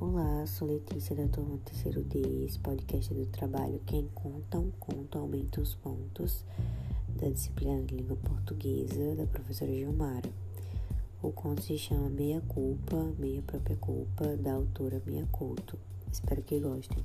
Olá, sou Letícia da turma terceiro D, esse podcast do trabalho Quem é Conta um Conto Aumenta os Pontos, da disciplina de língua portuguesa da professora Gilmara. O conto se chama Meia Culpa, Meia Própria Culpa, da autora Mia Couto. Espero que gostem.